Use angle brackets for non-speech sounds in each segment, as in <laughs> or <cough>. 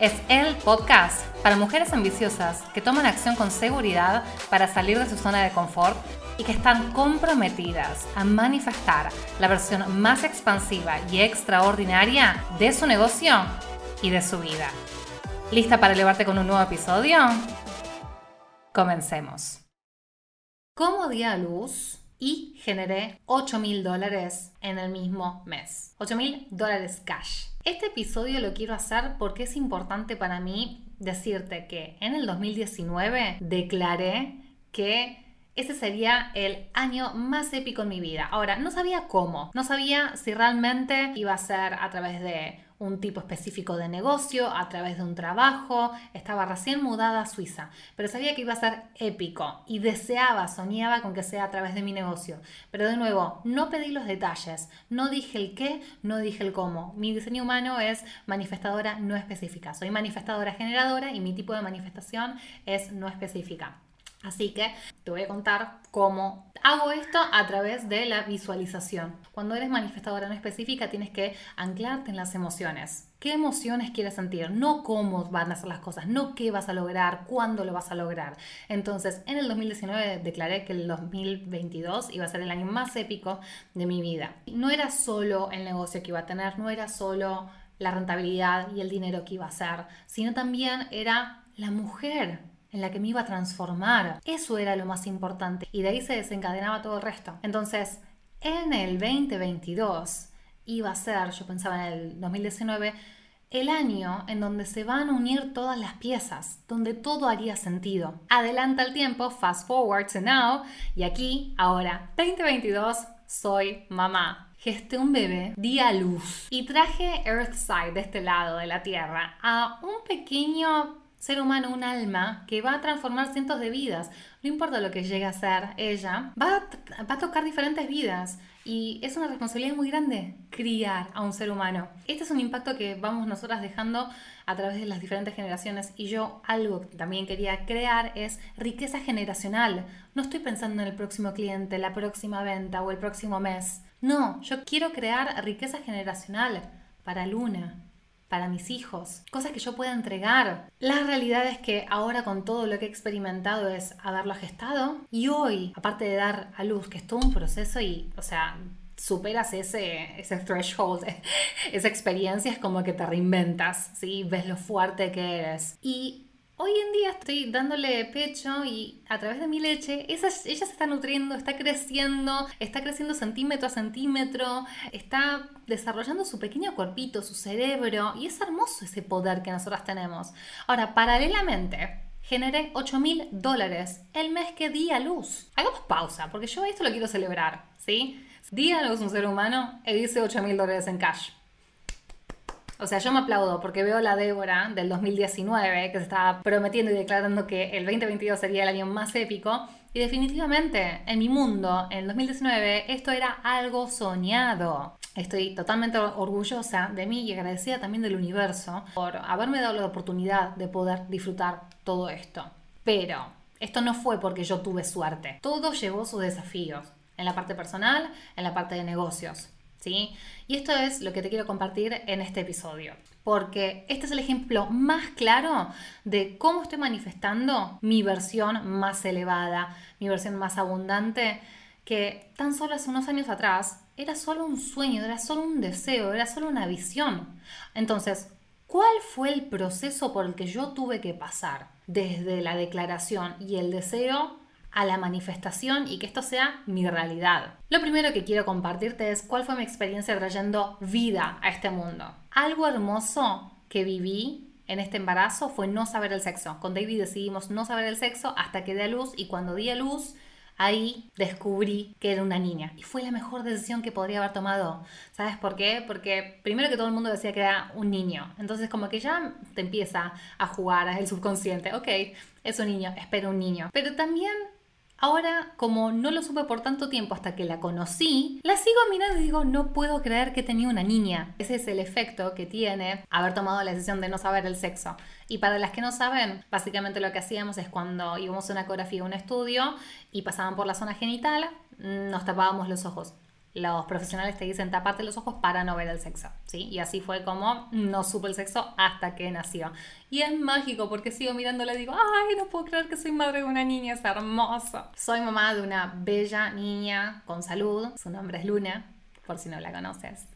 es el podcast para mujeres ambiciosas que toman acción con seguridad para salir de su zona de confort y que están comprometidas a manifestar la versión más expansiva y extraordinaria de su negocio y de su vida. ¿Lista para elevarte con un nuevo episodio? Comencemos. ¿Cómo di a luz y generé 8 mil dólares en el mismo mes. 8 mil dólares cash. Este episodio lo quiero hacer porque es importante para mí decirte que en el 2019 declaré que ese sería el año más épico en mi vida. Ahora, no sabía cómo, no sabía si realmente iba a ser a través de un tipo específico de negocio, a través de un trabajo, estaba recién mudada a Suiza, pero sabía que iba a ser épico y deseaba, soñaba con que sea a través de mi negocio. Pero de nuevo, no pedí los detalles, no dije el qué, no dije el cómo. Mi diseño humano es manifestadora no específica. Soy manifestadora generadora y mi tipo de manifestación es no específica. Así que te voy a contar cómo hago esto a través de la visualización. Cuando eres manifestadora no específica tienes que anclarte en las emociones. ¿Qué emociones quieres sentir? No cómo van a ser las cosas, no qué vas a lograr, cuándo lo vas a lograr. Entonces, en el 2019 declaré que el 2022 iba a ser el año más épico de mi vida. No era solo el negocio que iba a tener, no era solo la rentabilidad y el dinero que iba a ser, sino también era la mujer en la que me iba a transformar. Eso era lo más importante y de ahí se desencadenaba todo el resto. Entonces, en el 2022 iba a ser, yo pensaba en el 2019, el año en donde se van a unir todas las piezas, donde todo haría sentido. Adelanta el tiempo, fast forward to now, y aquí, ahora, 2022, soy mamá. Gesté un bebé, di a luz y traje Earthside de este lado de la Tierra a un pequeño ser humano, un alma que va a transformar cientos de vidas. No importa lo que llegue a ser ella, va a, tocar diferentes vidas. Y es una responsabilidad muy grande criar a un ser humano. Este es un impacto que vamos nosotras dejando a través de las diferentes generaciones. Y yo algo que también quería crear es riqueza generacional. No estoy pensando en el próximo cliente, la próxima venta o el próximo mes. No, yo quiero crear riqueza generacional para Luna, para mis hijos, cosas que yo pueda entregar. La realidad es que ahora con todo lo que he experimentado es haberlo gestado y hoy, aparte de dar a luz, que es todo un proceso y, o sea, superas ese, ese threshold, <laughs> esa experiencia es como que te reinventas, ¿sí? Ves lo fuerte que eres. Y Hoy en día estoy dándole pecho y a través de mi leche, ella se está nutriendo, está creciendo, está creciendo centímetro a centímetro, está desarrollando su pequeño cuerpito, su cerebro, y es hermoso ese poder que nosotras tenemos. Ahora, paralelamente, generé 8 mil dólares el mes que di a luz. Hagamos pausa, porque yo esto lo quiero celebrar, ¿sí? Di a luz un ser humano y dice 8 mil dólares en cash. O sea, yo me aplaudo porque veo la Débora del 2019 que se estaba prometiendo y declarando que el 2022 sería el año más épico. Y definitivamente, en mi mundo, en el 2019, esto era algo soñado. Estoy totalmente orgullosa de mí y agradecida también del universo por haberme dado la oportunidad de poder disfrutar todo esto. Pero esto no fue porque yo tuve suerte. Todo llevó sus desafíos, en la parte personal, en la parte de negocios. Y esto es lo que te quiero compartir en este episodio, porque este es el ejemplo más claro de cómo estoy manifestando mi versión más elevada, mi versión más abundante, que tan solo hace unos años atrás era solo un sueño, era solo un deseo, era solo una visión. Entonces, ¿cuál fue el proceso por el que yo tuve que pasar desde la declaración y el deseo a la manifestación y que esto sea mi realidad. Lo primero que quiero compartirte es cuál fue mi experiencia trayendo vida a este mundo. Algo hermoso que viví en este embarazo fue no saber el sexo. Con David decidimos no saber el sexo hasta que dé a luz y cuando di a luz ahí descubrí que era una niña. Y fue la mejor decisión que podría haber tomado. ¿Sabes por qué? Porque primero que todo el mundo decía que era un niño. Entonces como que ya te empieza a jugar el subconsciente. Ok, es un niño, espero un niño. Pero también Ahora, como no lo supe por tanto tiempo hasta que la conocí, la sigo mirando y digo, no puedo creer que tenía una niña. Ese es el efecto que tiene haber tomado la decisión de no saber el sexo. Y para las que no saben, básicamente lo que hacíamos es cuando íbamos a una ecografía o un estudio y pasaban por la zona genital, nos tapábamos los ojos los profesionales te dicen taparte los ojos para no ver el sexo, ¿sí? Y así fue como no supe el sexo hasta que nació. Y es mágico porque sigo mirándole y digo, ay, no puedo creer que soy madre de una niña, es hermosa. Soy mamá de una bella niña con salud, su nombre es Luna, por si no la conoces.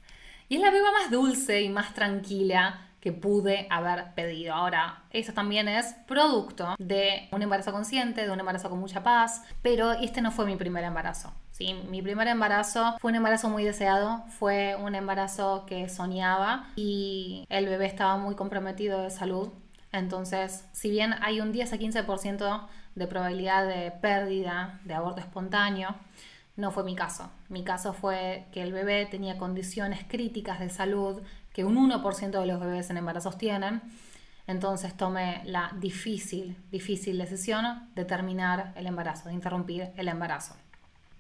Y es la beba más dulce y más tranquila que pude haber pedido. Ahora, eso también es producto de un embarazo consciente, de un embarazo con mucha paz, pero este no fue mi primer embarazo. ¿Sí? Mi primer embarazo fue un embarazo muy deseado, fue un embarazo que soñaba y el bebé estaba muy comprometido de salud. Entonces, si bien hay un 10 a 15% de probabilidad de pérdida de aborto espontáneo, no fue mi caso. Mi caso fue que el bebé tenía condiciones críticas de salud que un 1% de los bebés en embarazos tienen. Entonces tomé la difícil, difícil decisión de terminar el embarazo, de interrumpir el embarazo.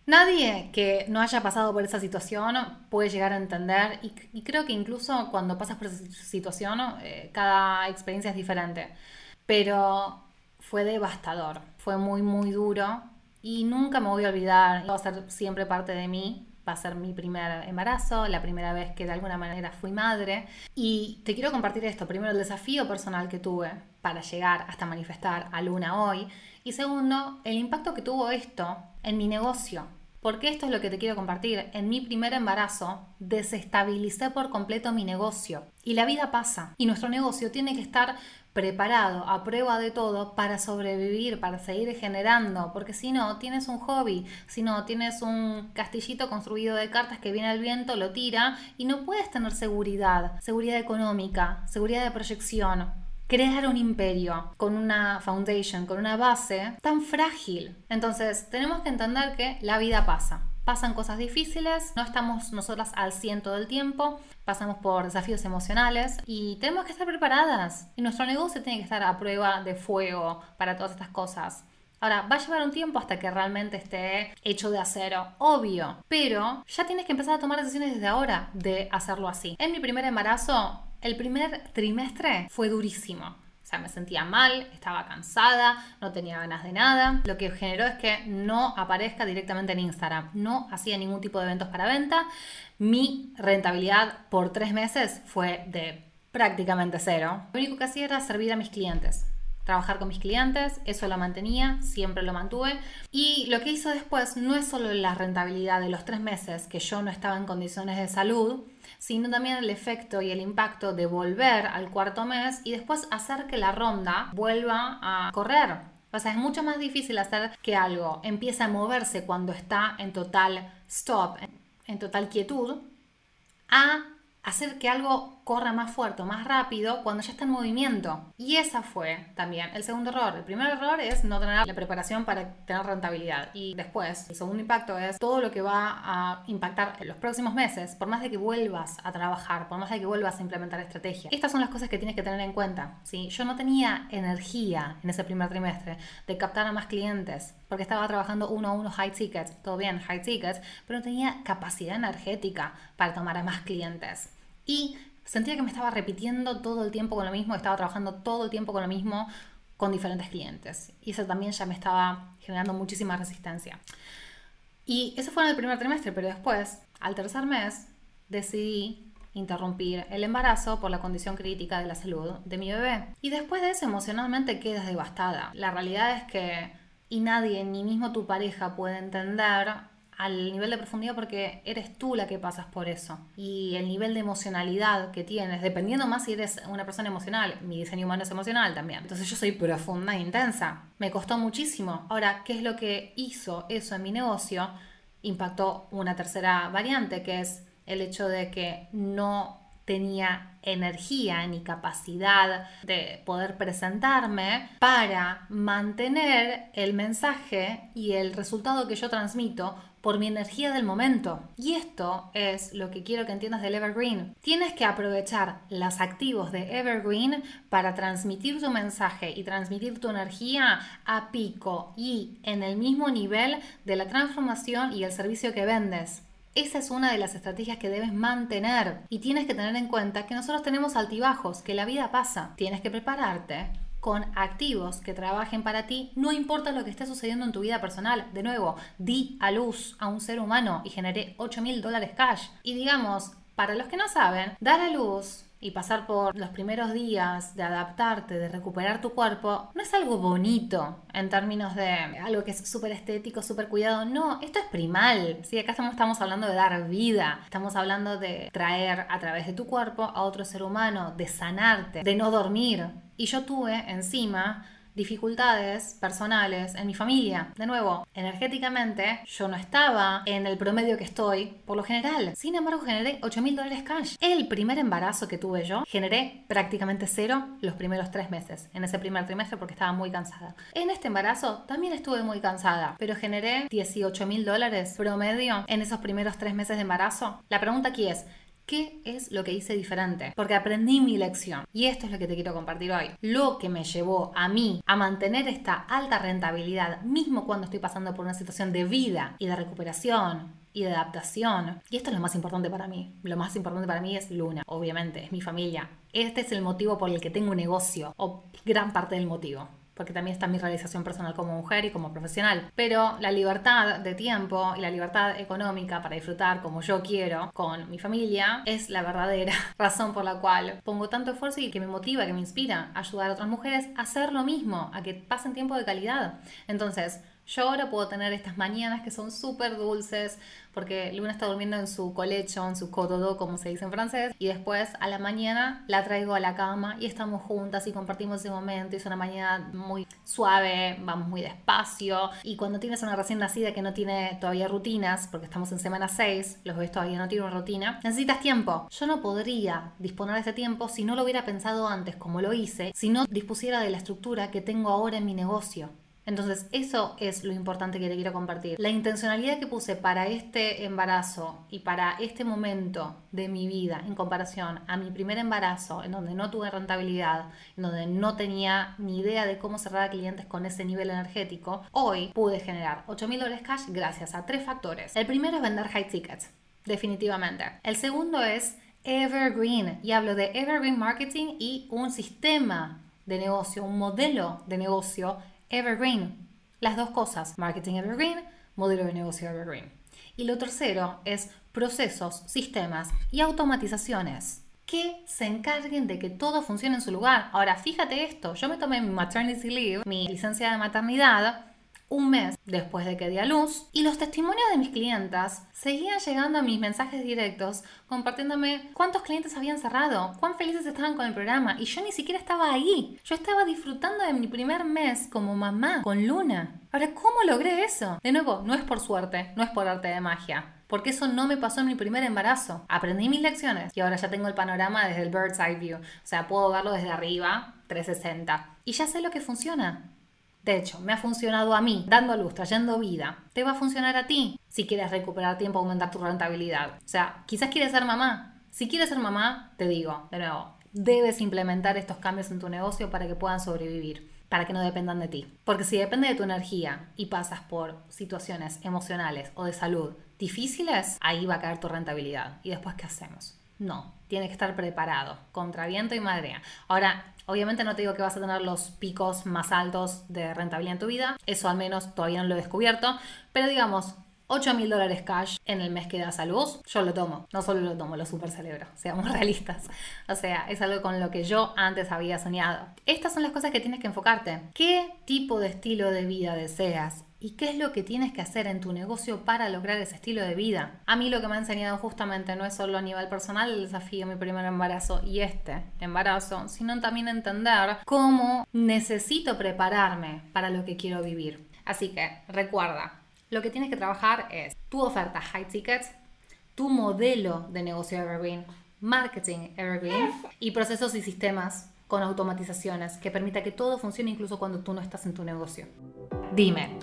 Nadie que no haya pasado por esa situación puede llegar a entender y, creo que incluso cuando pasas por esa situación eh, cada experiencia es diferente, pero fue devastador, fue muy muy duro y nunca me voy a olvidar, va a ser siempre parte de mí, va a ser mi primer embarazo, la primera vez que de alguna manera fui madre. Y te quiero compartir esto, primero el desafío personal que tuve para llegar hasta manifestar a Luna hoy y segundo, el impacto que tuvo esto en mi negocio. Porque esto es lo que te quiero compartir. En mi primer embarazo desestabilicé por completo mi negocio. Y la vida pasa. Y nuestro negocio tiene que estar preparado, a prueba de todo, para sobrevivir, para seguir generando, porque si no, tienes un hobby, si no, tienes un castillito construido de cartas que viene el viento, lo tira y no puedes tener seguridad, seguridad económica, seguridad de proyección. Crear un imperio con una foundation, con una base tan frágil. Entonces, tenemos que entender que la vida pasa pasan cosas difíciles, no estamos nosotras al ciento del tiempo, pasamos por desafíos emocionales y tenemos que estar preparadas. Y nuestro negocio tiene que estar a prueba de fuego para todas estas cosas. Ahora, va a llevar un tiempo hasta que realmente esté hecho de acero, obvio, pero ya tienes que empezar a tomar decisiones desde ahora de hacerlo así. En mi primer embarazo, el primer trimestre fue durísimo me sentía mal, estaba cansada, no tenía ganas de nada. Lo que generó es que no aparezca directamente en Instagram. No hacía ningún tipo de eventos para venta. Mi rentabilidad por tres meses fue de prácticamente cero. Lo único que hacía era servir a mis clientes trabajar con mis clientes, eso lo mantenía, siempre lo mantuve. Y lo que hizo después no es solo la rentabilidad de los tres meses que yo no estaba en condiciones de salud, sino también el efecto y el impacto de volver al cuarto mes y después hacer que la ronda vuelva a correr. O sea, es mucho más difícil hacer que algo empiece a moverse cuando está en total stop, en total quietud, a hacer que algo corra más fuerte o más rápido cuando ya está en movimiento. Y esa fue también el segundo error. El primer error es no tener la preparación para tener rentabilidad. Y después, el segundo impacto es todo lo que va a impactar en los próximos meses, por más de que vuelvas a trabajar, por más de que vuelvas a implementar estrategia. Estas son las cosas que tienes que tener en cuenta. ¿sí? Yo no tenía energía en ese primer trimestre de captar a más clientes, porque estaba trabajando uno a uno high tickets, todo bien, high tickets, pero no tenía capacidad energética para tomar a más clientes. Y sentía que me estaba repitiendo todo el tiempo con lo mismo, estaba trabajando todo el tiempo con lo mismo con diferentes clientes. Y eso también ya me estaba generando muchísima resistencia. Y eso fue en el primer trimestre, pero después, al tercer mes, decidí interrumpir el embarazo por la condición crítica de la salud de mi bebé. Y después de eso emocionalmente quedas devastada. La realidad es que, y nadie, ni mismo tu pareja, puede entender al nivel de profundidad porque eres tú la que pasas por eso. Y el nivel de emocionalidad que tienes, dependiendo más si eres una persona emocional, mi diseño humano es emocional también. Entonces yo soy profunda e intensa. Me costó muchísimo. Ahora, ¿qué es lo que hizo eso en mi negocio? Impactó una tercera variante, que es el hecho de que no tenía energía ni capacidad de poder presentarme para mantener el mensaje y el resultado que yo transmito por mi energía del momento. Y esto es lo que quiero que entiendas del Evergreen. Tienes que aprovechar los activos de Evergreen para transmitir tu mensaje y transmitir tu energía a pico y en el mismo nivel de la transformación y el servicio que vendes. Esa es una de las estrategias que debes mantener y tienes que tener en cuenta que nosotros tenemos altibajos, que la vida pasa. Tienes que prepararte con activos que trabajen para ti, no importa lo que esté sucediendo en tu vida personal. De nuevo, di a luz a un ser humano y generé 8 mil dólares cash. Y digamos, para los que no saben, dar a luz y pasar por los primeros días de adaptarte, de recuperar tu cuerpo, no es algo bonito en términos de algo que es súper estético, súper cuidado. No, esto es primal. ¿sí? Acá estamos, estamos hablando de dar vida, estamos hablando de traer a través de tu cuerpo a otro ser humano, de sanarte, de no dormir. Y yo tuve encima dificultades personales en mi familia. De nuevo, energéticamente yo no estaba en el promedio que estoy por lo general. Sin embargo, generé 8 mil dólares cash. El primer embarazo que tuve yo, generé prácticamente cero los primeros tres meses, en ese primer trimestre porque estaba muy cansada. En este embarazo también estuve muy cansada, pero generé 18 mil dólares promedio en esos primeros tres meses de embarazo. La pregunta aquí es, ¿Qué es lo que hice diferente? Porque aprendí mi lección. Y esto es lo que te quiero compartir hoy. Lo que me llevó a mí a mantener esta alta rentabilidad, mismo cuando estoy pasando por una situación de vida y de recuperación y de adaptación. Y esto es lo más importante para mí. Lo más importante para mí es Luna, obviamente, es mi familia. Este es el motivo por el que tengo un negocio, o gran parte del motivo porque también está mi realización personal como mujer y como profesional. Pero la libertad de tiempo y la libertad económica para disfrutar como yo quiero con mi familia es la verdadera <laughs> razón por la cual pongo tanto esfuerzo y que me motiva, que me inspira a ayudar a otras mujeres a hacer lo mismo, a que pasen tiempo de calidad. Entonces, yo ahora puedo tener estas mañanas que son súper dulces, porque Luna está durmiendo en su colecho, en su cododo, como se dice en francés, y después a la mañana la traigo a la cama y estamos juntas y compartimos ese momento. Y es una mañana muy suave, vamos muy despacio. Y cuando tienes una recién nacida que no tiene todavía rutinas, porque estamos en semana 6, los bebés todavía no tienen rutina, necesitas tiempo. Yo no podría disponer de ese tiempo si no lo hubiera pensado antes, como lo hice, si no dispusiera de la estructura que tengo ahora en mi negocio. Entonces, eso es lo importante que te quiero compartir. La intencionalidad que puse para este embarazo y para este momento de mi vida en comparación a mi primer embarazo, en donde no tuve rentabilidad, en donde no tenía ni idea de cómo cerrar a clientes con ese nivel energético, hoy pude generar 8 mil dólares cash gracias a tres factores. El primero es vender high tickets, definitivamente. El segundo es Evergreen, y hablo de Evergreen Marketing y un sistema de negocio, un modelo de negocio Evergreen. Las dos cosas, marketing Evergreen, modelo de negocio Evergreen. Y lo tercero es procesos, sistemas y automatizaciones que se encarguen de que todo funcione en su lugar. Ahora, fíjate esto, yo me tomé mi maternity leave, mi licencia de maternidad, un mes después de que di a luz y los testimonios de mis clientas seguían llegando a mis mensajes directos compartiéndome cuántos clientes habían cerrado, cuán felices estaban con el programa y yo ni siquiera estaba ahí. Yo estaba disfrutando de mi primer mes como mamá con Luna. Ahora, ¿cómo logré eso? De nuevo, no es por suerte, no es por arte de magia. Porque eso no me pasó en mi primer embarazo. Aprendí mis lecciones y ahora ya tengo el panorama desde el bird's eye view. O sea, puedo verlo desde arriba, 360. Y ya sé lo que funciona. De hecho, me ha funcionado a mí, dando luz, trayendo vida. Te va a funcionar a ti si quieres recuperar tiempo, aumentar tu rentabilidad. O sea, quizás quieres ser mamá. Si quieres ser mamá, te digo, de nuevo, debes implementar estos cambios en tu negocio para que puedan sobrevivir, para que no dependan de ti. Porque si depende de tu energía y pasas por situaciones emocionales o de salud difíciles, ahí va a caer tu rentabilidad. ¿Y después qué hacemos? No, tiene que estar preparado, contra viento y madrea. Ahora, Obviamente no te digo que vas a tener los picos más altos de rentabilidad en tu vida, eso al menos todavía no lo he descubierto, pero digamos, 8 mil dólares cash en el mes que das a luz, yo lo tomo. No solo lo tomo, lo super celebro, <laughs> seamos realistas. O sea, es algo con lo que yo antes había soñado. Estas son las cosas que tienes que enfocarte. ¿Qué tipo de estilo de vida deseas? ¿Y qué es lo que tienes que hacer en tu negocio para lograr ese estilo de vida? A mí lo que me ha enseñado justamente no es solo a nivel personal el desafío de mi primer embarazo y este embarazo, sino también entender cómo necesito prepararme para lo que quiero vivir. Así que recuerda, lo que tienes que trabajar es tu oferta high tickets, tu modelo de negocio evergreen, marketing evergreen y procesos y sistemas con automatizaciones que permita que todo funcione incluso cuando tú no estás en tu negocio. Dime,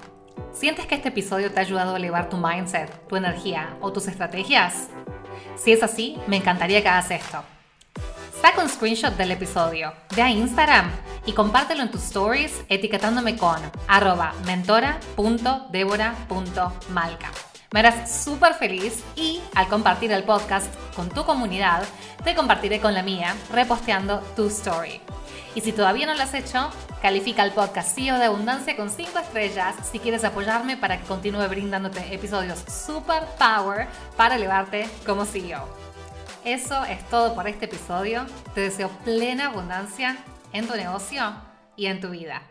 ¿sientes que este episodio te ha ayudado a elevar tu mindset, tu energía o tus estrategias? Si es así, me encantaría que hagas esto. Saca un screenshot del episodio, ve a Instagram y compártelo en tus stories etiquetándome con arroba mentora.debora.malca. Me harás súper feliz y al compartir el podcast con tu comunidad, te compartiré con la mía, reposteando tu story. Y si todavía no lo has hecho, califica el podcast CEO de Abundancia con 5 estrellas si quieres apoyarme para que continúe brindándote episodios super power para elevarte como CEO. Eso es todo por este episodio. Te deseo plena abundancia en tu negocio y en tu vida.